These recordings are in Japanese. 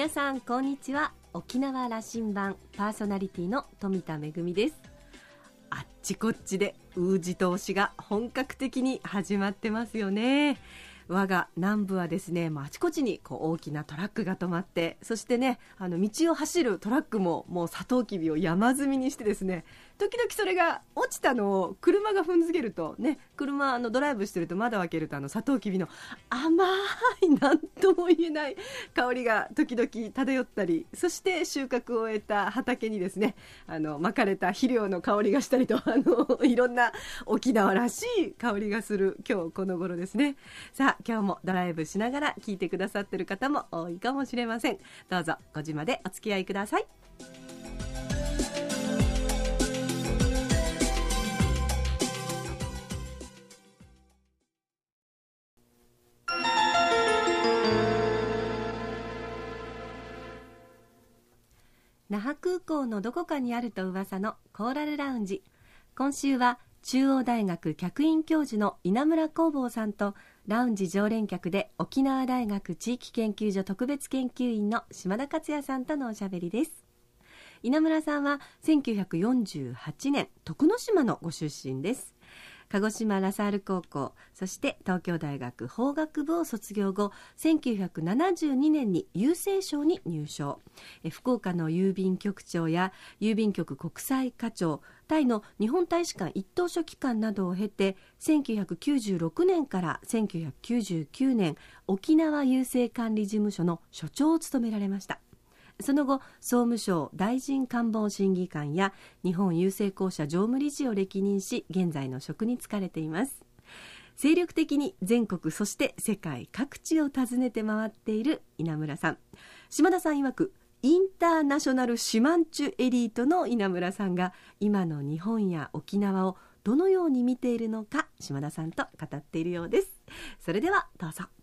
皆さんこんにちは。沖縄羅針盤パーソナリティの富田恵です。あっちこっちでウー投資が本格的に始まってますよね。我が南部はですね、まあ、あちこちにこう大きなトラックが止まってそしてねあの道を走るトラックももうサトウキビを山積みにしてですね時々それが落ちたのを車が踏んづけるとね車のドライブしてると窓開けるとあのサトウキビの甘い何とも言えない香りが時々漂ったりそして収穫を終えた畑にですねあの巻かれた肥料の香りがしたりと あのいろんな沖縄らしい香りがする今日この頃ですね。さあ今日もドライブしながら聞いてくださってる方も多いかもしれません。どうぞ5時までお付き合いください。那覇空港のどこかにあると噂のコーラルラウンジ。今週は中央大学客員教授の稲村工房さんとラウンジ常連客で沖縄大学地域研究所特別研究員の島田克也さんとのおしゃべりです。稲村さんは1948年徳之島のご出身です。鹿児島ラサール高校そして東京大学法学部を卒業後1972年に郵政省に入省。福岡の郵便局長や郵便局国際課長タイの日本大使館一等書記官などを経て1996年から1999年沖縄郵政管理事務所の所長を務められました。その後総務省大臣官房審議官や日本郵政公社常務理事を歴任し現在の職に就かれています。精力的に全国そして世界各地を訪ねて回っている稲村さん。島田さん曰くインターナショナルシマンチュエリートの稲村さんが今の日本や沖縄をどのように見ているのか島田さんと語っているようです。それではどうぞ。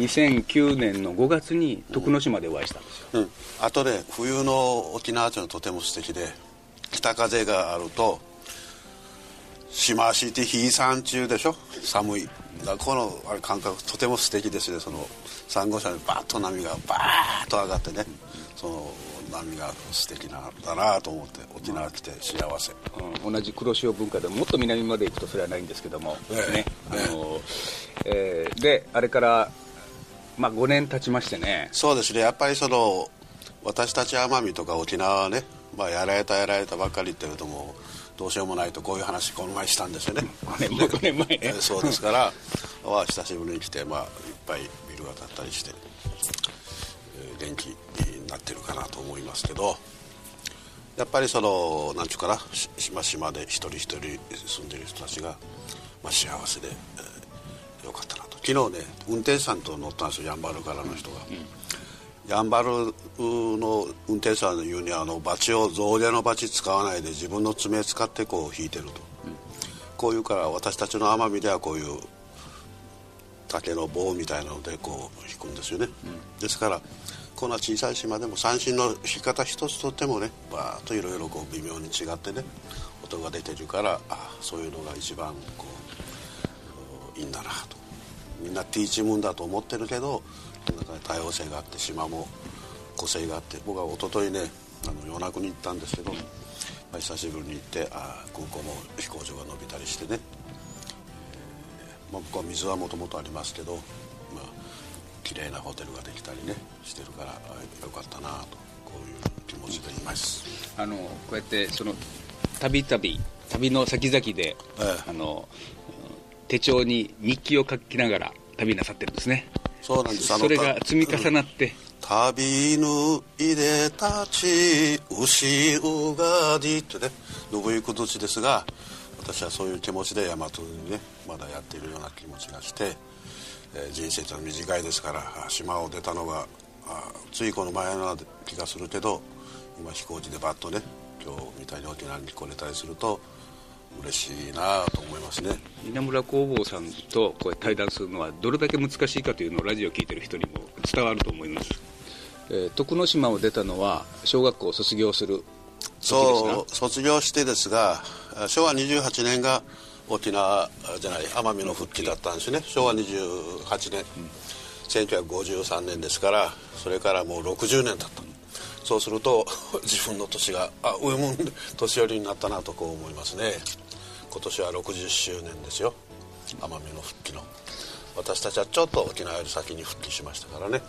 2009年の5月に徳之島でお会いしたんですよ、うん、あとで冬の沖縄というのはとても素敵で北風があると島足って日山中でしょ？寒い。だこのあれ感覚とても素敵ですね。そのサンゴ礁にバッと波がバーッと上がってね。その波が素敵なんだなと思って沖縄来て幸せ、うん、同じ黒潮文化でもっと南まで行くとそれはないんですけども、えー、ね、えー、あのえー、であれからまあ5年経ちましてね。そうですね。やっぱりその私たち奄美とか沖縄はね、まあ、やられたやられたばっかりっていうともうどうしようもないとこういう話この前したんですよね。5年前 ,5 年前ね。そうですからは久しぶりに来て、まあ、いっぱいビルが建ったりして、えー、元気になってるかなと思いますけどやっぱりその何ちゅうかな島々で一人一人住んでる人たちが、まあ、幸せで、えー、よかったな昨日ね運転手さんと乗ったんですよやんばるからの人が、うん、やんばるの運転手さんの言うにあのバチを象牙のバチ使わないで自分の爪使ってこう引いてると、うん、こういうから私たちの奄美ではこういう竹の棒みたいなのでこう引くんですよね、うん、ですからこんな小さい島でも三振の引き方一つとってもねバーッといろいろ微妙に違ってね音が出てるからあそういうのが一番こういいんだなとみんなティーチムーンだと思ってるけど中に多様性があって島も個性があって僕は一昨日ねあの与那国に行ったんですけど、まあ、久しぶりに行ってあ空港も飛行場が伸びたりしてね、えーまあ、僕は水はもともとありますけど、まあ綺麗なホテルができたりねしてるからよかったなとこういう気持ちでいます。あのこうやってその旅旅旅の先々で、ええ、あの手帳に日記を書きながら旅なさってるんですね。そうなんです。それが積み重なって、うん、旅ぬいでたち牛うがりってね信行土地ですが私はそういう気持ちで大和にねまだやっているような気持ちがして、えー、人生というのは短いですから島を出たのがついこの前の気がするけど今飛行機でバッとね今日みたいに沖縄に来れたりすると嬉しいなと思いますね。稲村工房さんとこう対談するのはどれだけ難しいかというのをラジオを聞いてる人にも伝わると思います。えー、徳之島を出たのは小学校を卒業するそう卒業してですが昭和28年が沖縄じゃない奄美の復帰だったんですね。昭和28年、うん、1953年ですからそれからもう60年経ったそうすると 自分の年があ上も年寄りになったなとこう思いますね。今年は60周年ですよ。奄美の復帰の。私たちはちょっと沖縄より先に復帰しましたからね。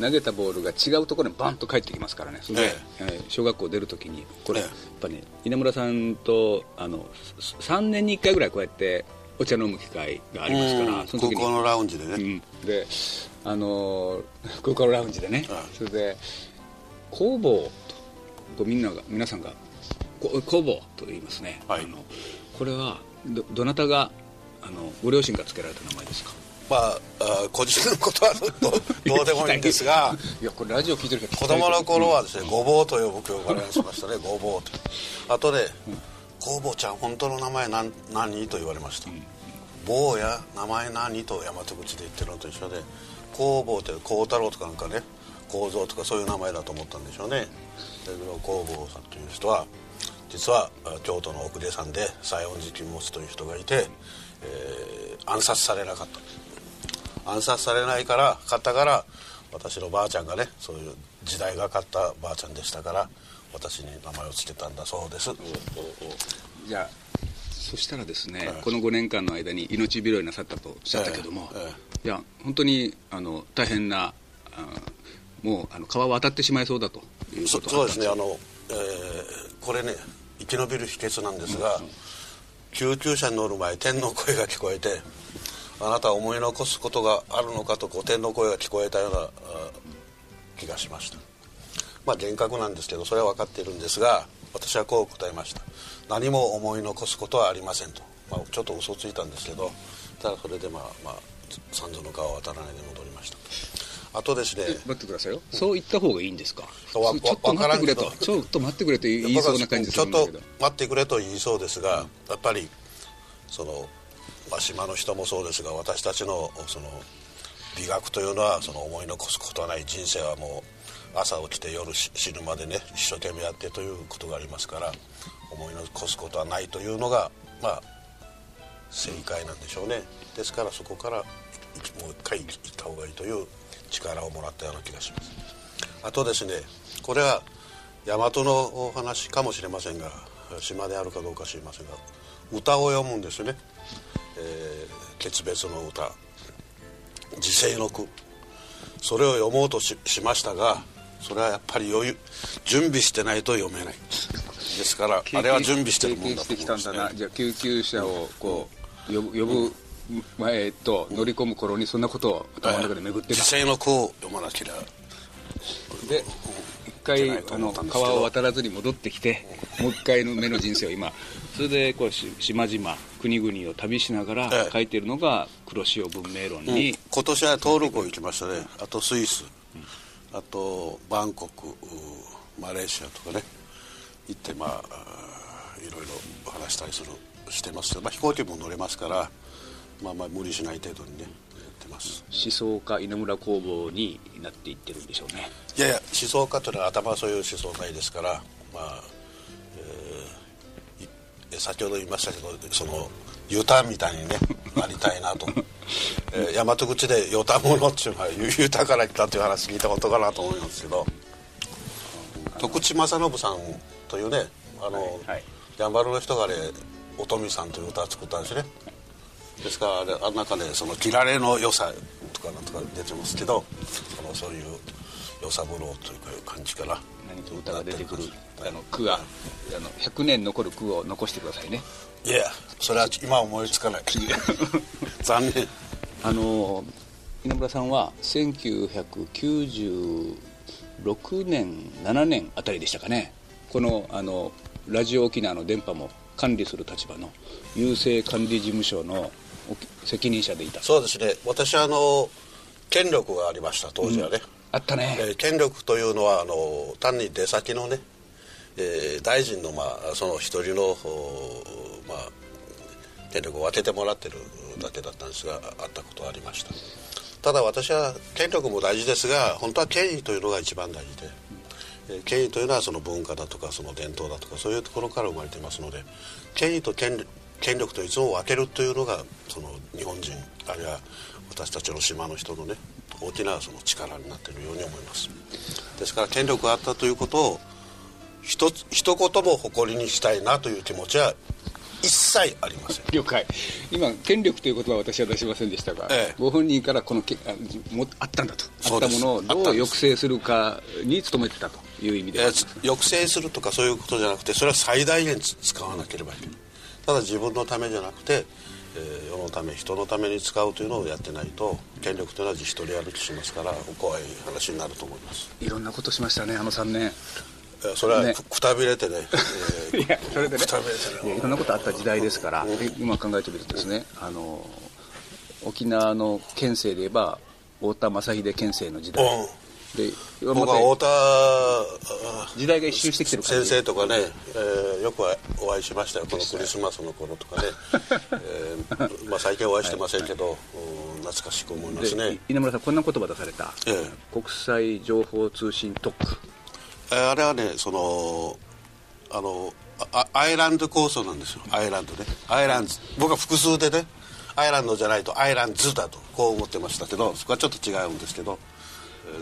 投げたボールが違うところにバンと帰ってきますからね。それで、ええ小学校出るときにこれ、え、やっぱね稲村さんとあの3年に1回ぐらいこうやってお茶飲む機会がありますからその時に。高校のラウンジでね、うん、であの高校のラウンジでね、それで工房とみんなが皆さんが工房と言いますね、はい、あのこれはどどなたがあのご両親が付けられた名前ですか？まあ、あ個人のことはどどうでもいいんですがいやこれラジオ聞いてる子供の頃はですね、ごぼうと呼ぶ教科練しましたねごぼうと。あとで「工房ちゃん本当の名前何何?」と言われました「うん、坊や名前何?」と大和口で言ってるのと一緒で「工房」って孝太郎とかなんかね構造とかそういう名前だと思ったんでしょうね。だけど工房さんという人は実は京都の奥出さんで西園寺金持という人がいて、えー、暗殺されなかった。暗殺されないから勝ったから私のばあちゃんがねそういう時代がかったばあちゃんでしたから私に名前を付けたんだそうです。じゃあそしたらですね、この5年間の間に命拾いなさったとおっしゃったけども、ええ、いや本当にあの大変なもうあの川渡ってしまいそうだということそうですね。あの、えー、これね生き延びる秘訣なんですが、うん。うん、救急車に乗る前天の声が聞こえてあなたは思い残すことがあるのかとこう天の声が聞こえたような気がしました。まあ厳格なんですけどそれは分かっているんですが私はこう答えました。何も思い残すことはありませんと、まあ、ちょっと嘘ついたんですけどただそれでまあまあ三途の川を渡らないで戻りましたあとで。すね待ってくださいよ、そう言った方がいいんですか？ちょっと待ってくれと。ちょっと待ってくれと言いそうな感じちょっと待ってくれと言いそうですが、やっぱりそのまあ、島の人もそうですが私たちのその美学というのはその思い残すことはない人生はもう朝起きて夜死ぬまでね一生懸命やってということがありますから思い残すことはないというのがまあ正解なんでしょうね。ですからそこからもう一回行った方がいいという力をもらったような気がします。あとですねこれは大和のお話かもしれませんが島であるかどうか知りませんが歌を読むんですね。えー、決別の歌。時世の句。それを読もうとしましたがそれはやっぱり余裕準備してないと読めない。ですからあれは準備してるもんだと思うんです、ね、じゃあ救急車をこう呼ぶ前と乗り込む頃にそんなことを頭の中で巡ってた、時世の句を読まなければで一回あの川を渡らずに戻ってきてもう一回の目の人生を今。それでこう島々国々を旅しながら書いてるのが黒潮文明論に、うん、今年はトルコ行きましたね。あとスイス、うん、あとバンコクマレーシアとかね。行ってまあいろいろ話したりするしてますけど、まあ、飛行機も乗れますからまあまあ無理しない程度にね思想家稲村工房になっていってるんでしょうね。いやいや思想家というのは頭はそういう思想ないですからまあ先ほど言いましたけどそのユタみたいにねなりたいなと、えー、大和口で「ヨタもの」っていうのはユタから来たっていう話聞いたことかなと思いますけど。徳地正信さんというねあの、はいはい、やんばるの人がね「おとみさん」という歌を作ったんですねですからあれあの中でその「切られの良さ」とかなんとか出てますけどそのそういう良さぶろうという感じかな。何か歌が出てくるあの句があの100年残る句を残してくださいね。いやそれは今思いつかない。残念。あの稲村さんは1996年7年あたりでしたかね。このあのラジオ沖縄の電波も管理する立場の郵政管理事務所の責任者でいた。そうですね。私はあの権力がありました当時はね、うん。あったね、えー、権力というのはあの単に出先のね、えー、大臣の、まあ、その一人の、まあ、権力を分けてもらってるだけだったんですがあったことはありました。ただ私は権力も大事ですが本当は権威というのが一番大事で、えー、権威というのはその文化だとかその伝統だとかそういうところから生まれていますので権威と権権力といつも分けるというのがその日本人あるいは私たちの島の人のね大きなその力になっているように思います。ですから権力があったということを一一言も誇りにしたいなという気持ちは一切ありません。了解。今権力という言葉は私は出しませんでしたが、ええ、ご本人からこのけあもあったんだと。あったものをどう抑制するかに努めてたという意味で、え抑制するとかそういうことじゃなくてそれは最大限使わなければいけないただ自分のためじゃなくて、えー、世のため人のために使うというのをやってないと権力というのは自主取り歩きしますから怖い話になると思います。いろんなことしましたねあの3年。それはくたびれてね、えー、いやそれでね。いやいろんなことあった時代ですから、うん、今考えてみるとですねあの沖縄の県政で言えば太田正秀県政の時代、うん。で僕は太田時代が一周してきてる先生とかね、えー、よくお会いしましたよ。このクリスマスの頃とかね、えーまあ、最近お会いしてませんけど、はい、懐かしく思いますね。稲村さんこんな言葉出された、えー、国際情報通信特区。あれはねそのあのアイランド構想なんですよ。アイランドね。アイランド僕は複数でねアイランドじゃないとアイランズだとこう思ってましたけどそこはちょっと違うんですけど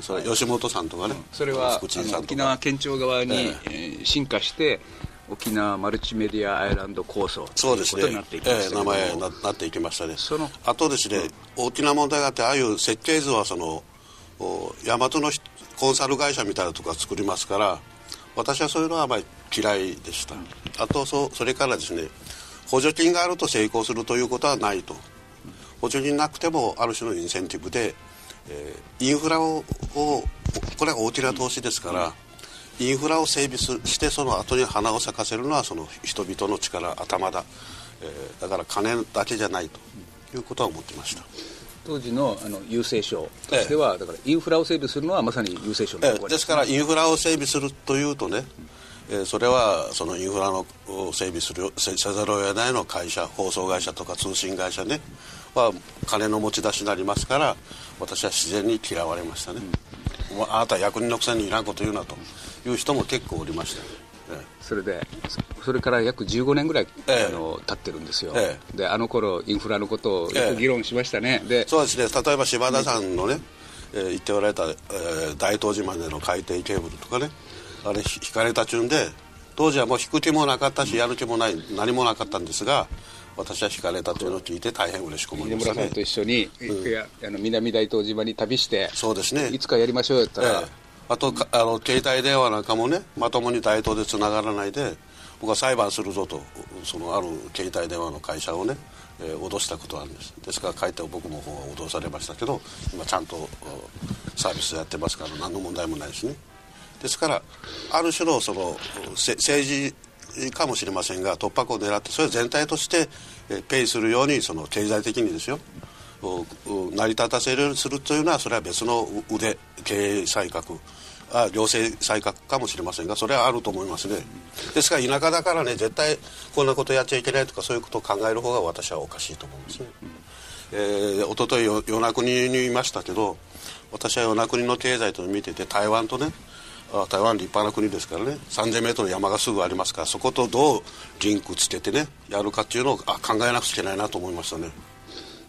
それ吉本さんとかね、それは沖縄県庁側に、えー、進化して沖縄マルチメディアアイランド構想ということになっていきました、ね、えー、名前ななっていきましたね。そのあとですね、うん、大きな問題があってああいう設計図はその大和のコンサル会社みたいなところ作りますから私はそういうのはあまり嫌いでした、うん、あとそそれからですね補助金があると成功するということはないと。補助金なくてもある種のインセンティブで、えー、インフラをこれは大きな投資ですから、うん、インフラを整備してその後に花を咲かせるのはその人々の力頭だ、えー、だから金だけじゃないということは思っていました。当時のあの郵政省としては、ええ、だからインフラを整備するのはまさに郵政省の、ええ、ですからインフラを整備するというとね、えそれはそのインフラの整備するせざるを得ないの会社放送会社とか通信会社ねは金の持ち出しになりますから私は自然に嫌われましたね、うん、あなた役人のくせにいらんこと言うなという人も結構おりました、ええ、それでそれから約15年ぐらい、ええ、あの経ってるんですよ、ええ、であの頃インフラのことをよく議論しましたね、でそうですね。例えば柴田さんのね、えー、言っておられた、えー、大東島での海底ケーブルとかねあれ引かれた順で当時はもう引く気もなかったしやる気もない何もなかったんですが私は引かれたというのを聞いて大変嬉しく思います、ね、村さんと一緒に、うん、あの南大東島に旅してそうですね。いつかやりましょうよったら、ええ、あとあの携帯電話なんかもねまともに大東でつながらないで僕は裁判するぞとそのある携帯電話の会社をね、えー、脅したことがあるんです。ですから帰って僕の方は脅されましたけど今ちゃんとサービスやってますから何の問題もないですね。ですからある種のその政治かもしれませんが突破口を狙ってそれ全体としてペイするようにその経済的にですよ成り立たせるようにするというのはそれは別の腕経営改革あ行政改革かもしれませんがそれはあると思いますね。ですから田舎だからね絶対こんなことやっちゃいけないとかそういうことを考える方が私はおかしいと思うんですね、えー、一昨日与那国にいましたけど私は与那国の経済と見てて台湾とね台湾立派な国ですからね。3000m の山がすぐありますからそことどうリンクつけてねやるかっていうのをあ考えなくちゃいけないなと思いましたね。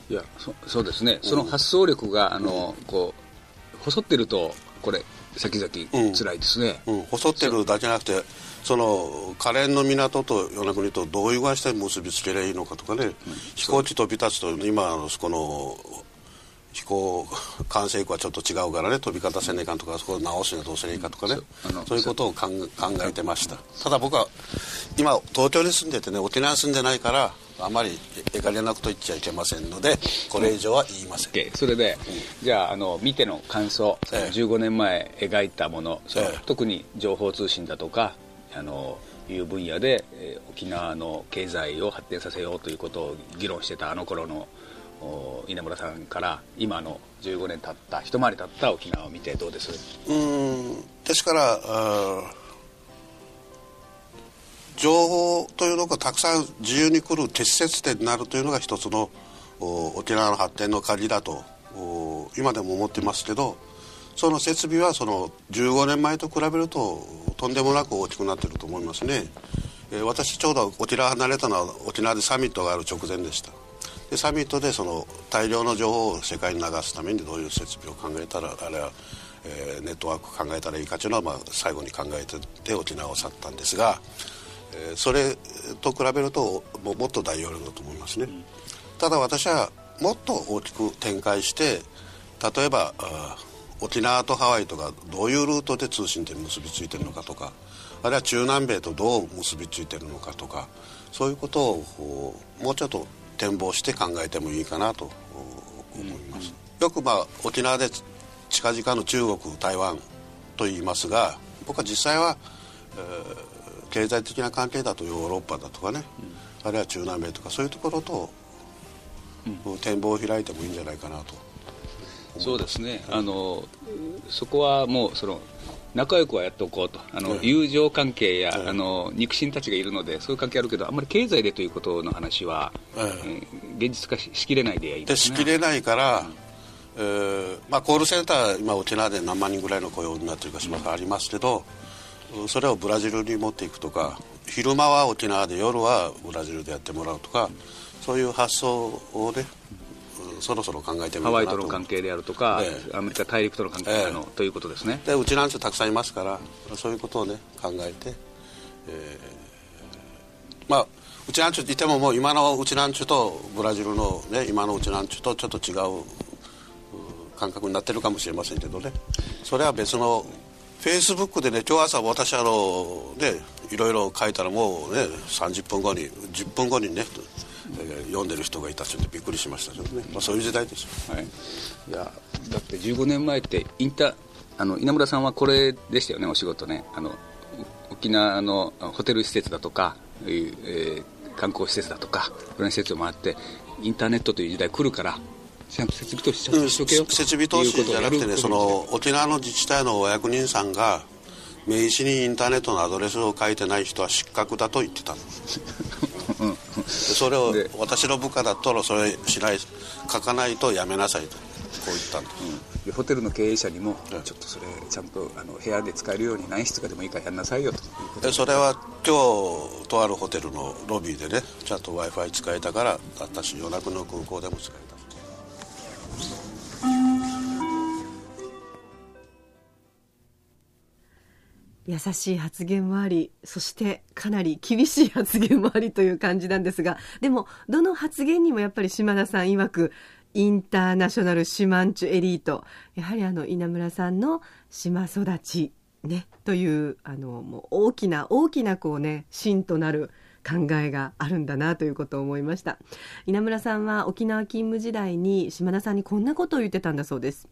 いやそそうですね、その発想力があの、うん、こう細ってるとこれ先々辛いですね、うん、うん、細ってるだけじゃなくてその可憐の港と与那国とどういう具合して結びつければいいのかとかね、うん、飛行機飛び立つと今のこの飛行管制区はちょっと違うからね飛び方せねえかんとかそこを直すにはどうすればいいかとかねそういうことを考えてました。ただ僕は今東京に住んでてね沖縄に住んでないからあまりえかれなこと言っちゃいけませんのでこれ以上は言いません、うん、それで、うん、じゃああの見ての感想その15年前描いたもの、ええ、特に情報通信だとかあのいう分野で、えー、沖縄の経済を発展させようということを議論してたあの頃の稲村さんから今の15年経った一回り経った沖縄を見てどうです？うんですから情報というのがたくさん自由に来る適切点になるというのが一つの沖縄の発展の鍵だと今でも思ってますけどその設備はその15年前と比べるととんでもなく大きくなってると思いますね、えー、私ちょうど沖縄離れたのは沖縄でサミットがある直前でした。でサミットでその大量の情報を世界に流すためにどういう設備を考えたらあれは、えー、ネットワーク考えたらいいかというのは、まあ、最後に考えてて沖縄を去ったんですが、えー、それと比べるとももっと大容量だと思いますね、ただ私はもっと大きく展開して例えば沖縄とハワイとかどういうルートで通信で結びついてるのかとかあるいは中南米とどう結びついてるのかとかそういうことをもうちょっと展望して考えてもいいかなと。思います、うん、よくまあ沖縄で近々の中国台湾と言いますが僕は実際は、えー、経済的な関係だとヨーロッパだとかね、うん、あるいは中南米とかそういうところと、うん、展望を開いてもいいんじゃないかなと。そうですね、あのそこはもうその仲良くはやっておこうと。あの、友情関係や、あの肉親たちがいるのでそういう関係あるけどあんまり経済でということの話は、えー、現実化ししきれないでいいでしきれないから、うん、えー、まあ、コールセンター今沖縄で何万人ぐらいの雇用になってるかしかありますけど、うん、それをブラジルに持っていくとか昼間は沖縄で夜はブラジルでやってもらうとか、そういう発想をねそろそろ考えてみハワイとの関係であるとか、ええ、アメリカ大陸との関係の、え、ということですね。でうちなんてたくさんいますからそういうことをね考えて、えー、まあうちなんちゅいてももう今のうちなんちゅとブラジルのね今のうちなんちゅとちょっと違う感覚になってるかもしれませんけどね。それは別のフェイスブックでね今日朝私あのねいろいろ書いたらもうね30分後に10分後にね読んでる人がいたってびっくりしましたけどね、まあ、そういう時代ですよ、はい、いや。だって15年前ってインタあの稲村さんはこれでしたよねお仕事ね。あの沖縄のホテル施設だとか、えー、観光施設だとかいろんな施設を回ってインターネットという時代来るから設備投資しとけよ、うん、設備投資じゃなくてねその沖縄の自治体のお役人さんが名刺にインターネットのアドレスを書いてない人は失格だと言ってたの それを私の部下だったらそれしない書かないとやめなさいと。こう言ったんです、うん、でホテルの経営者にも、ちょっとそれちゃんとあの部屋で使えるように何室かでもいいからやんなさいよと。でそれは今日とあるホテルのロビーでねちゃんと w i f i 使えたから私夜中の空港でも使えた優しい発言もありそしてかなり厳しい発言もありという感じなんですがでもどの発言にもやっぱり島田さん曰くインターナショナルシマンチュエリートやはりあの稲村さんの島育ちねというあのもう大きな大きなこうね芯となる考えがあるんだなということを思いました。稲村さんは沖縄勤務時代に島田さんにこんなことを言ってたんだそうです。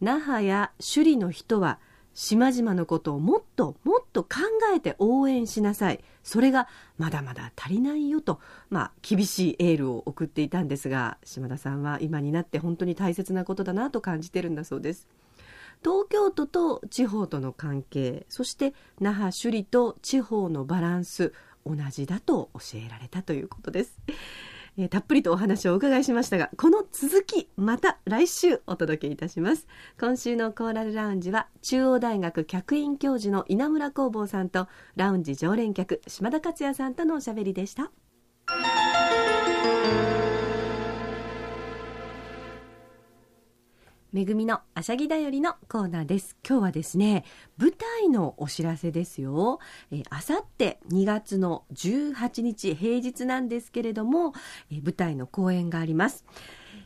那覇や首里の人は島々のことをもっともっと考えて応援しなさい。それがまだまだ足りないよと、まあ、厳しいエールを送っていたんですが島田さんは今になって本当に大切なことだなと感じてるんだそうです。東京都と地方との関係そして那覇首里と地方のバランス同じだと教えられたということです。えー、たっぷりとお話をお伺いしましたがこの続きまた来週お届けいたします。今週のコーラルラウンジは中央大学客員教授の稲村工房さんとラウンジ常連客島田克也さんとのおしゃべりでした。めぐみのあしゃぎだよりのコーナーです。今日はですね、舞台のお知らせですよ。えあさって2月の18日平日なんですけれども、え舞台の公演があります。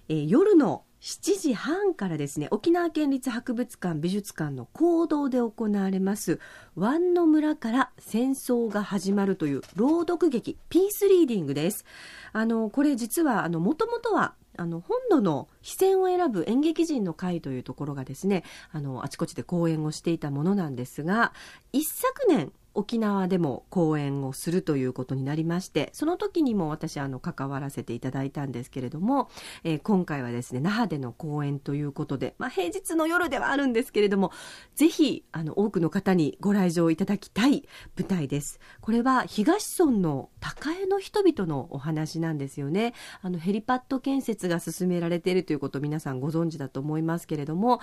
え夜の7時半からですね、沖縄県立博物館美術館の講堂で行われます、湾の村から戦争が始まるという朗読劇、ピースリーディングです。あの、これ実は、あの、もともとはあの本土の非戦を選ぶ演劇人の会というところがですねあのあちこちで講演をしていたものなんですが一昨年沖縄でも講演をするということになりましてその時にも私あの関わらせていただいたんですけれども、えー、今回はですね那覇での講演ということで、まあ、平日の夜ではあるんですけれどもぜひあの多くの方にご来場いただきたい舞台です。これは東村の高江の人々のお話なんですよね。あのヘリパッド建設が進められているということを皆さんご存知だと思いますけれども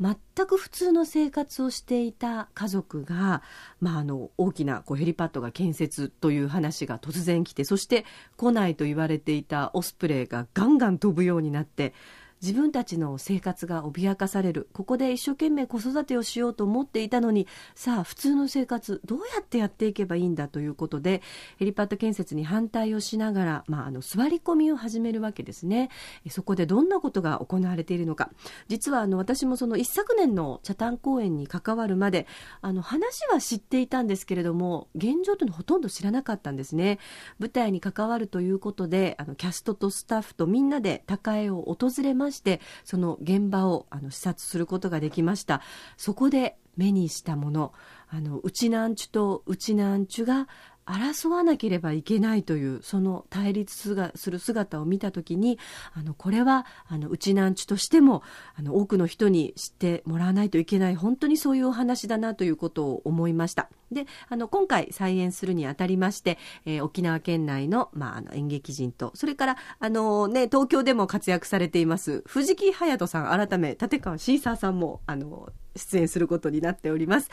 全く普通の生活をしていた家族が、まあ、あの大きなこうヘリパッドが建設という話が突然来てそして来ないと言われていたオスプレイがガンガン飛ぶようになって自分たちの生活が脅かされる。ここで一生懸命子育てをしようと思っていたのにさあ普通の生活どうやってやっていけばいいんだということでヘリパッド建設に反対をしながら、まあ、あの座り込みを始めるわけですね。そこでどんなことが行われているのか。実はあの私もその一昨年の茶炭公演に関わるまであの話は知っていたんですけれども現状というのはほとんど知らなかったんですね。舞台に関わるということであのキャストとスタッフとみんなで高江を訪れましてその現場をあの視察することができました。そこで目にしたものあのウチナンチュとウチナンチュが争わなければいけないというその対立する姿を見た時にあのこれはあのうちなんちとしてもあの多くの人に知ってもらわないといけない本当にそういうお話だなということを思いました。であの今回再演するにあたりまして、えー、沖縄県内の,、まあ、あの演劇人とそれからあの、ね、東京でも活躍されています藤木隼人さん改め立川シーサーさんもあの出演することになっております。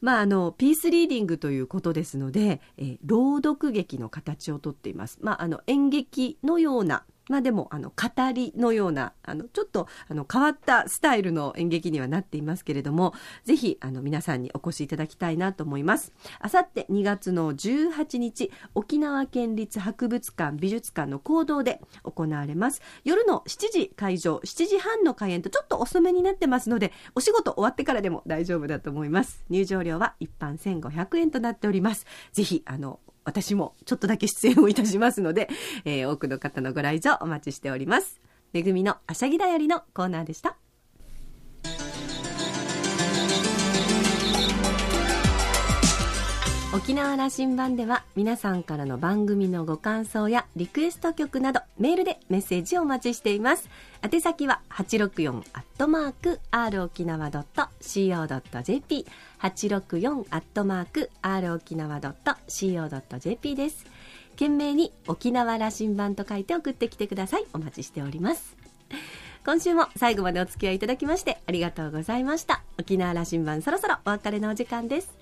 まあ、あのピースリーディングということですので、えー、朗読劇の形をとっています。まあ、あの演劇のようなまあでもあの語りのようなあのちょっとあの変わったスタイルの演劇にはなっていますけれどもぜひあの皆さんにお越しいただきたいなと思います。あさって2月の18日沖縄県立博物館美術館の講堂で行われます。夜の7時会場7時半の開演とちょっと遅めになってますのでお仕事終わってからでも大丈夫だと思います。入場料は一般1500円となっております。ぜひあの私もちょっとだけ出演をいたしますので、えー、多くの方のご来場お待ちしております。めぐみのあしゃぎだよりのコーナーでした。沖縄羅針盤では皆さんからの番組のご感想やリクエスト曲などメールでメッセージをお待ちしています。宛先は864アットマーク r 沖縄 .co.jp 864アットマーク r 沖縄 .co.jp です。懸命に沖縄羅針盤と書いて送ってきてください。お待ちしております。今週も最後までお付き合いいただきましてありがとうございました。沖縄羅針盤そろそろお別れのお時間です。